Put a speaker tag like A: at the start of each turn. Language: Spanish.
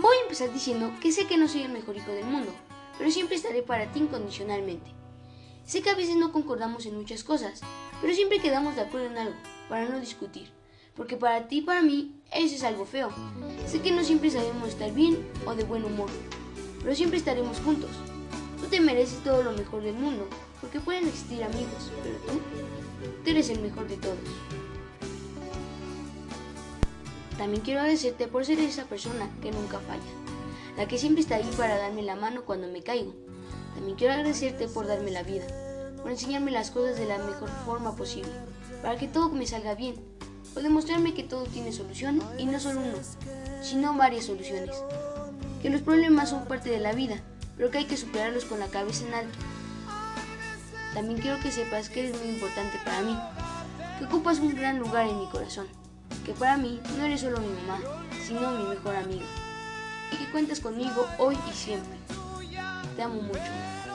A: Voy a empezar diciendo que sé que no soy el mejor hijo del mundo, pero siempre estaré para ti incondicionalmente. Sé que a veces no concordamos en muchas cosas, pero siempre quedamos de acuerdo en algo, para no discutir. Porque para ti y para mí, eso es algo feo. Sé que no siempre sabemos estar bien o de buen humor, pero siempre estaremos juntos. Tú te mereces todo lo mejor del mundo, porque pueden existir amigos, pero tú, tú eres el mejor de todos. También quiero agradecerte por ser esa persona que nunca falla, la que siempre está ahí para darme la mano cuando me caigo. También quiero agradecerte por darme la vida, por enseñarme las cosas de la mejor forma posible, para que todo me salga bien, por demostrarme que todo tiene solución y no solo uno, sino varias soluciones. Que los problemas son parte de la vida, pero que hay que superarlos con la cabeza en alto. También quiero que sepas que eres muy importante para mí, que ocupas un gran lugar en mi corazón que para mí no eres solo mi mamá, sino mi mejor amiga, y que cuentas conmigo hoy y siempre. Te amo mucho.